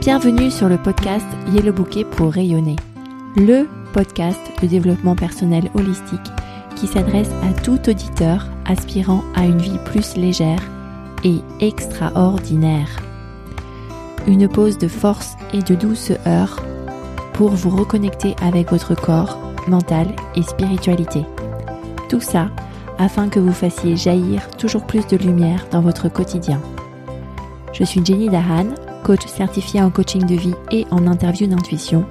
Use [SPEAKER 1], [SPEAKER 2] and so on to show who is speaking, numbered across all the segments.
[SPEAKER 1] Bienvenue sur le podcast Yellow Bouquet pour rayonner, le podcast de développement personnel holistique qui s'adresse à tout auditeur aspirant à une vie plus légère et extraordinaire. Une pause de force et de douceur pour vous reconnecter avec votre corps, mental et spiritualité. Tout ça afin que vous fassiez jaillir toujours plus de lumière dans votre quotidien. Je suis Jenny Dahan, coach certifié en coaching de vie et en interview d'intuition,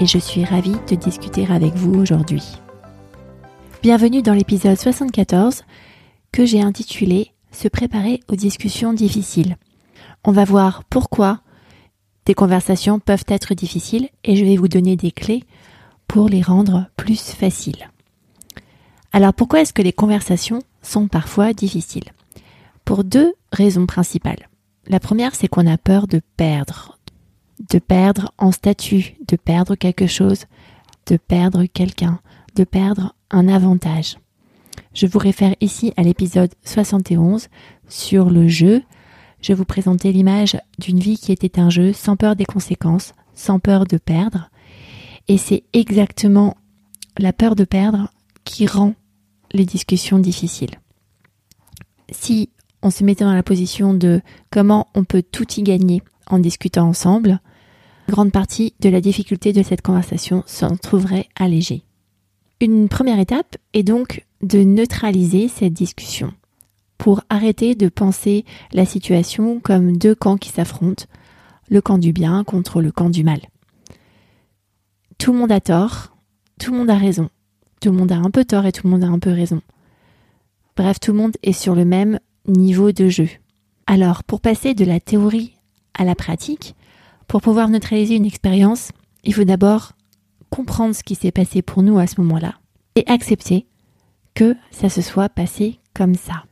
[SPEAKER 1] et je suis ravie de discuter avec vous aujourd'hui. Bienvenue dans l'épisode 74 que j'ai intitulé Se préparer aux discussions difficiles. On va voir pourquoi des conversations peuvent être difficiles et je vais vous donner des clés pour les rendre plus faciles. Alors pourquoi est-ce que les conversations sont parfois difficiles? Pour deux raisons principales. La première, c'est qu'on a peur de perdre, de perdre en statut, de perdre quelque chose, de perdre quelqu'un, de perdre un avantage. Je vous réfère ici à l'épisode 71 sur le jeu. Je vous présentais l'image d'une vie qui était un jeu sans peur des conséquences, sans peur de perdre. Et c'est exactement la peur de perdre qui rend les discussions difficiles. Si on se mettait dans la position de comment on peut tout y gagner en discutant ensemble, grande partie de la difficulté de cette conversation s'en trouverait allégée. Une première étape est donc de neutraliser cette discussion pour arrêter de penser la situation comme deux camps qui s'affrontent, le camp du bien contre le camp du mal. Tout le monde a tort, tout le monde a raison, tout le monde a un peu tort et tout le monde a un peu raison. Bref, tout le monde est sur le même niveau de jeu. Alors, pour passer de la théorie à la pratique, pour pouvoir neutraliser une expérience, il faut d'abord comprendre ce qui s'est passé pour nous à ce moment-là et accepter que ça se soit passé comme ça.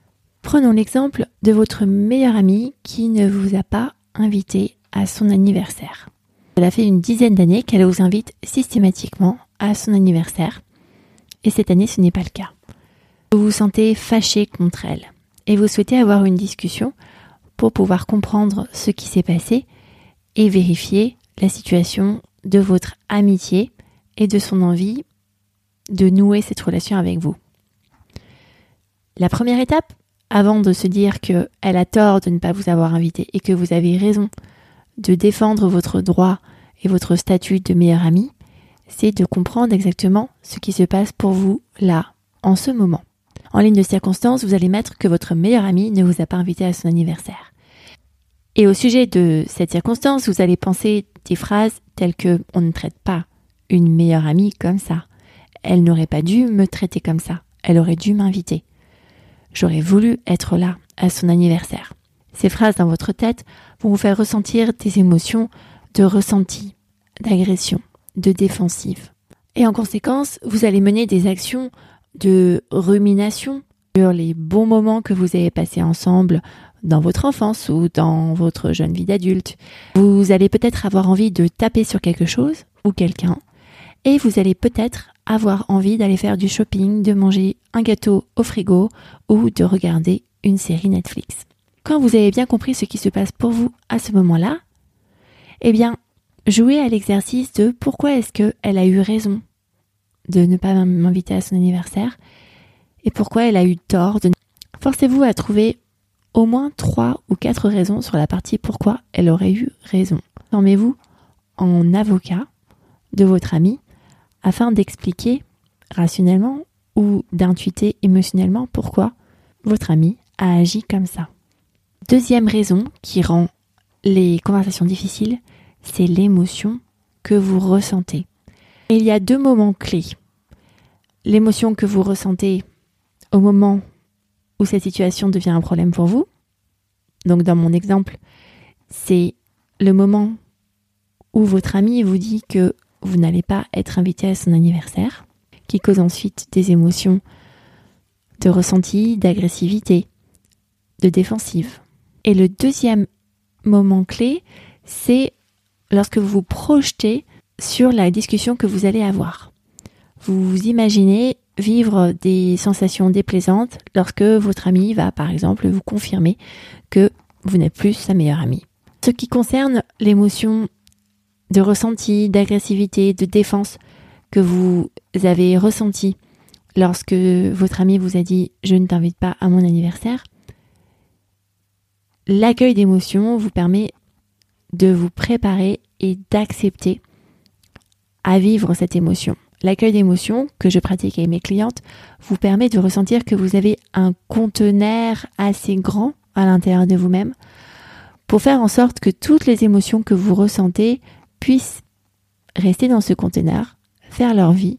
[SPEAKER 1] Prenons l'exemple de votre meilleure amie qui ne vous a pas invité à son anniversaire. Elle a fait une dizaine d'années qu'elle vous invite systématiquement à son anniversaire et cette année ce n'est pas le cas. Vous vous sentez fâché contre elle et vous souhaitez avoir une discussion pour pouvoir comprendre ce qui s'est passé et vérifier la situation de votre amitié et de son envie de nouer cette relation avec vous. La première étape, avant de se dire qu'elle a tort de ne pas vous avoir invité et que vous avez raison de défendre votre droit et votre statut de meilleur ami, c'est de comprendre exactement ce qui se passe pour vous là, en ce moment. En ligne de circonstance, vous allez mettre que votre meilleur ami ne vous a pas invité à son anniversaire. Et au sujet de cette circonstance, vous allez penser des phrases telles que on ne traite pas une meilleure amie comme ça. Elle n'aurait pas dû me traiter comme ça. Elle aurait dû m'inviter. J'aurais voulu être là à son anniversaire. Ces phrases dans votre tête vont vous faire ressentir des émotions de ressenti, d'agression, de défensive. Et en conséquence, vous allez mener des actions de rumination sur les bons moments que vous avez passés ensemble dans votre enfance ou dans votre jeune vie d'adulte. Vous allez peut-être avoir envie de taper sur quelque chose ou quelqu'un et vous allez peut-être avoir envie d'aller faire du shopping, de manger un gâteau au frigo ou de regarder une série Netflix. Quand vous avez bien compris ce qui se passe pour vous à ce moment-là, eh bien, jouez à l'exercice de pourquoi est-ce qu'elle a eu raison de ne pas m'inviter à son anniversaire et pourquoi elle a eu tort de... Forcez-vous à trouver au moins trois ou quatre raisons sur la partie pourquoi elle aurait eu raison. Formez-vous en avocat de votre ami afin d'expliquer rationnellement ou d'intuiter émotionnellement pourquoi votre ami a agi comme ça. Deuxième raison qui rend les conversations difficiles, c'est l'émotion que vous ressentez. Il y a deux moments clés. L'émotion que vous ressentez au moment où cette situation devient un problème pour vous. Donc dans mon exemple, c'est le moment où votre ami vous dit que vous n'allez pas être invité à son anniversaire, qui cause ensuite des émotions de ressenti, d'agressivité, de défensive. Et le deuxième moment clé, c'est lorsque vous vous projetez sur la discussion que vous allez avoir. Vous imaginez vivre des sensations déplaisantes lorsque votre ami va par exemple vous confirmer que vous n'êtes plus sa meilleure amie. Ce qui concerne l'émotion de ressenti, d'agressivité, de défense que vous avez ressenti lorsque votre ami vous a dit je ne t'invite pas à mon anniversaire, l'accueil d'émotion vous permet de vous préparer et d'accepter à vivre cette émotion. L'accueil d'émotion que je pratique avec mes clientes vous permet de ressentir que vous avez un conteneur assez grand à l'intérieur de vous-même pour faire en sorte que toutes les émotions que vous ressentez puissent rester dans ce conteneur, faire leur vie,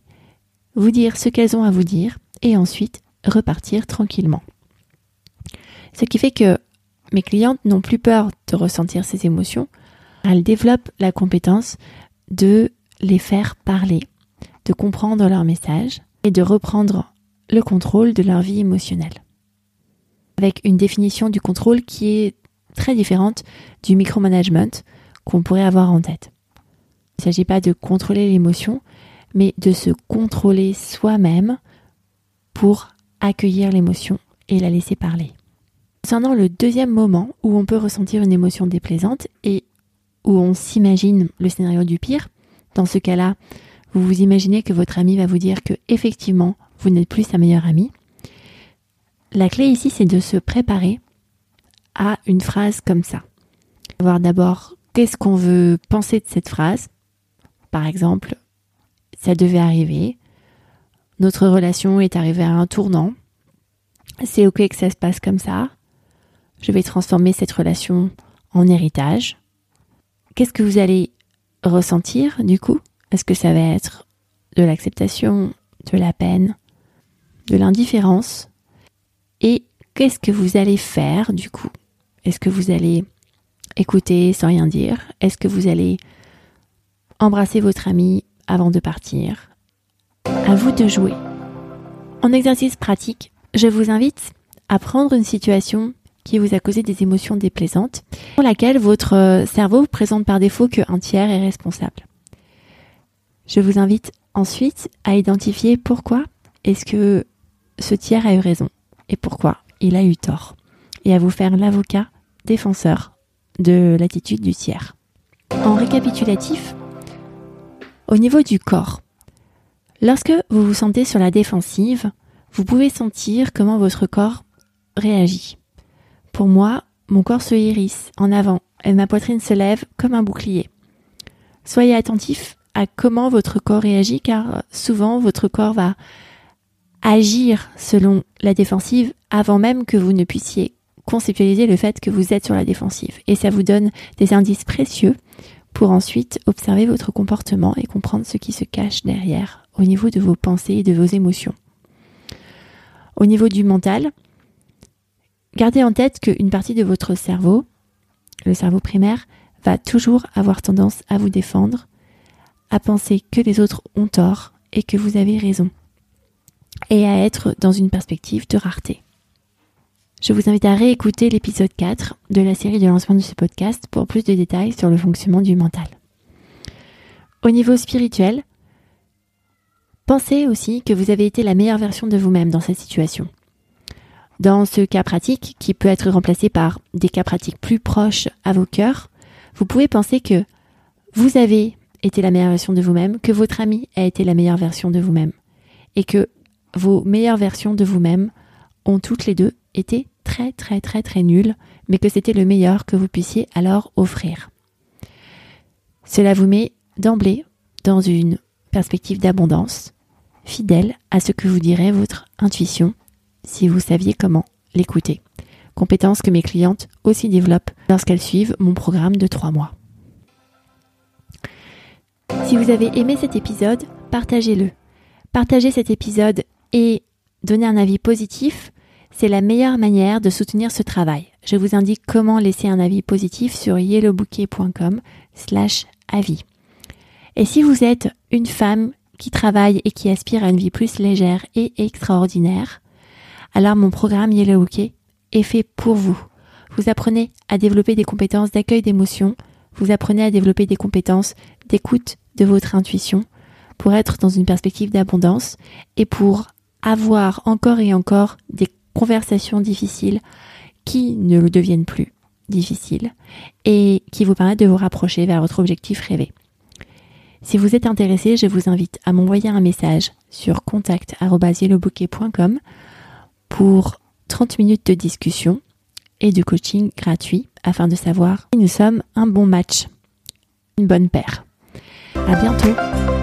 [SPEAKER 1] vous dire ce qu'elles ont à vous dire et ensuite repartir tranquillement. Ce qui fait que mes clientes n'ont plus peur de ressentir ces émotions, elles développent la compétence de les faire parler, de comprendre leur message et de reprendre le contrôle de leur vie émotionnelle. Avec une définition du contrôle qui est très différente du micromanagement qu'on pourrait avoir en tête. Il ne s'agit pas de contrôler l'émotion, mais de se contrôler soi-même pour accueillir l'émotion et la laisser parler. Concernant le deuxième moment où on peut ressentir une émotion déplaisante et où on s'imagine le scénario du pire, dans ce cas-là, vous vous imaginez que votre ami va vous dire que effectivement, vous n'êtes plus sa meilleure amie. La clé ici, c'est de se préparer à une phrase comme ça. Voir d'abord qu'est-ce qu'on veut penser de cette phrase? Par exemple, ça devait arriver. Notre relation est arrivée à un tournant. C'est ok que ça se passe comme ça. Je vais transformer cette relation en héritage. Qu'est-ce que vous allez ressentir du coup Est-ce que ça va être de l'acceptation, de la peine, de l'indifférence? Et qu'est-ce que vous allez faire du coup? Est-ce que vous allez écouter sans rien dire? Est-ce que vous allez embrasser votre ami avant de partir? À vous de jouer. En exercice pratique, je vous invite à prendre une situation qui vous a causé des émotions déplaisantes, pour laquelle votre euh, cerveau présente par défaut qu'un tiers est responsable. Je vous invite ensuite à identifier pourquoi est-ce que ce tiers a eu raison et pourquoi il a eu tort, et à vous faire l'avocat défenseur de l'attitude du tiers. En récapitulatif, au niveau du corps, lorsque vous vous sentez sur la défensive, vous pouvez sentir comment votre corps réagit. Pour moi, mon corps se hérisse en avant et ma poitrine se lève comme un bouclier. Soyez attentif à comment votre corps réagit car souvent votre corps va agir selon la défensive avant même que vous ne puissiez conceptualiser le fait que vous êtes sur la défensive. Et ça vous donne des indices précieux pour ensuite observer votre comportement et comprendre ce qui se cache derrière au niveau de vos pensées et de vos émotions. Au niveau du mental, Gardez en tête qu'une partie de votre cerveau, le cerveau primaire, va toujours avoir tendance à vous défendre, à penser que les autres ont tort et que vous avez raison, et à être dans une perspective de rareté. Je vous invite à réécouter l'épisode 4 de la série de lancement de ce podcast pour plus de détails sur le fonctionnement du mental. Au niveau spirituel, pensez aussi que vous avez été la meilleure version de vous-même dans cette situation. Dans ce cas pratique, qui peut être remplacé par des cas pratiques plus proches à vos cœurs, vous pouvez penser que vous avez été la meilleure version de vous-même, que votre ami a été la meilleure version de vous-même, et que vos meilleures versions de vous-même ont toutes les deux été très très très très nulles, mais que c'était le meilleur que vous puissiez alors offrir. Cela vous met d'emblée dans une perspective d'abondance, fidèle à ce que vous dirait votre intuition si vous saviez comment l'écouter. Compétence que mes clientes aussi développent lorsqu'elles suivent mon programme de 3 mois. Si vous avez aimé cet épisode, partagez-le. Partagez cet épisode et donnez un avis positif, c'est la meilleure manière de soutenir ce travail. Je vous indique comment laisser un avis positif sur yellowbouquet.com slash avis. Et si vous êtes une femme qui travaille et qui aspire à une vie plus légère et extraordinaire, alors mon programme Yellow est fait pour vous. Vous apprenez à développer des compétences d'accueil d'émotions, vous apprenez à développer des compétences d'écoute de votre intuition pour être dans une perspective d'abondance et pour avoir encore et encore des conversations difficiles qui ne le deviennent plus difficiles et qui vous permettent de vous rapprocher vers votre objectif rêvé. Si vous êtes intéressé, je vous invite à m'envoyer un message sur contact.yellowbouquet.com pour 30 minutes de discussion et de coaching gratuit afin de savoir si nous sommes un bon match, une bonne paire. À bientôt!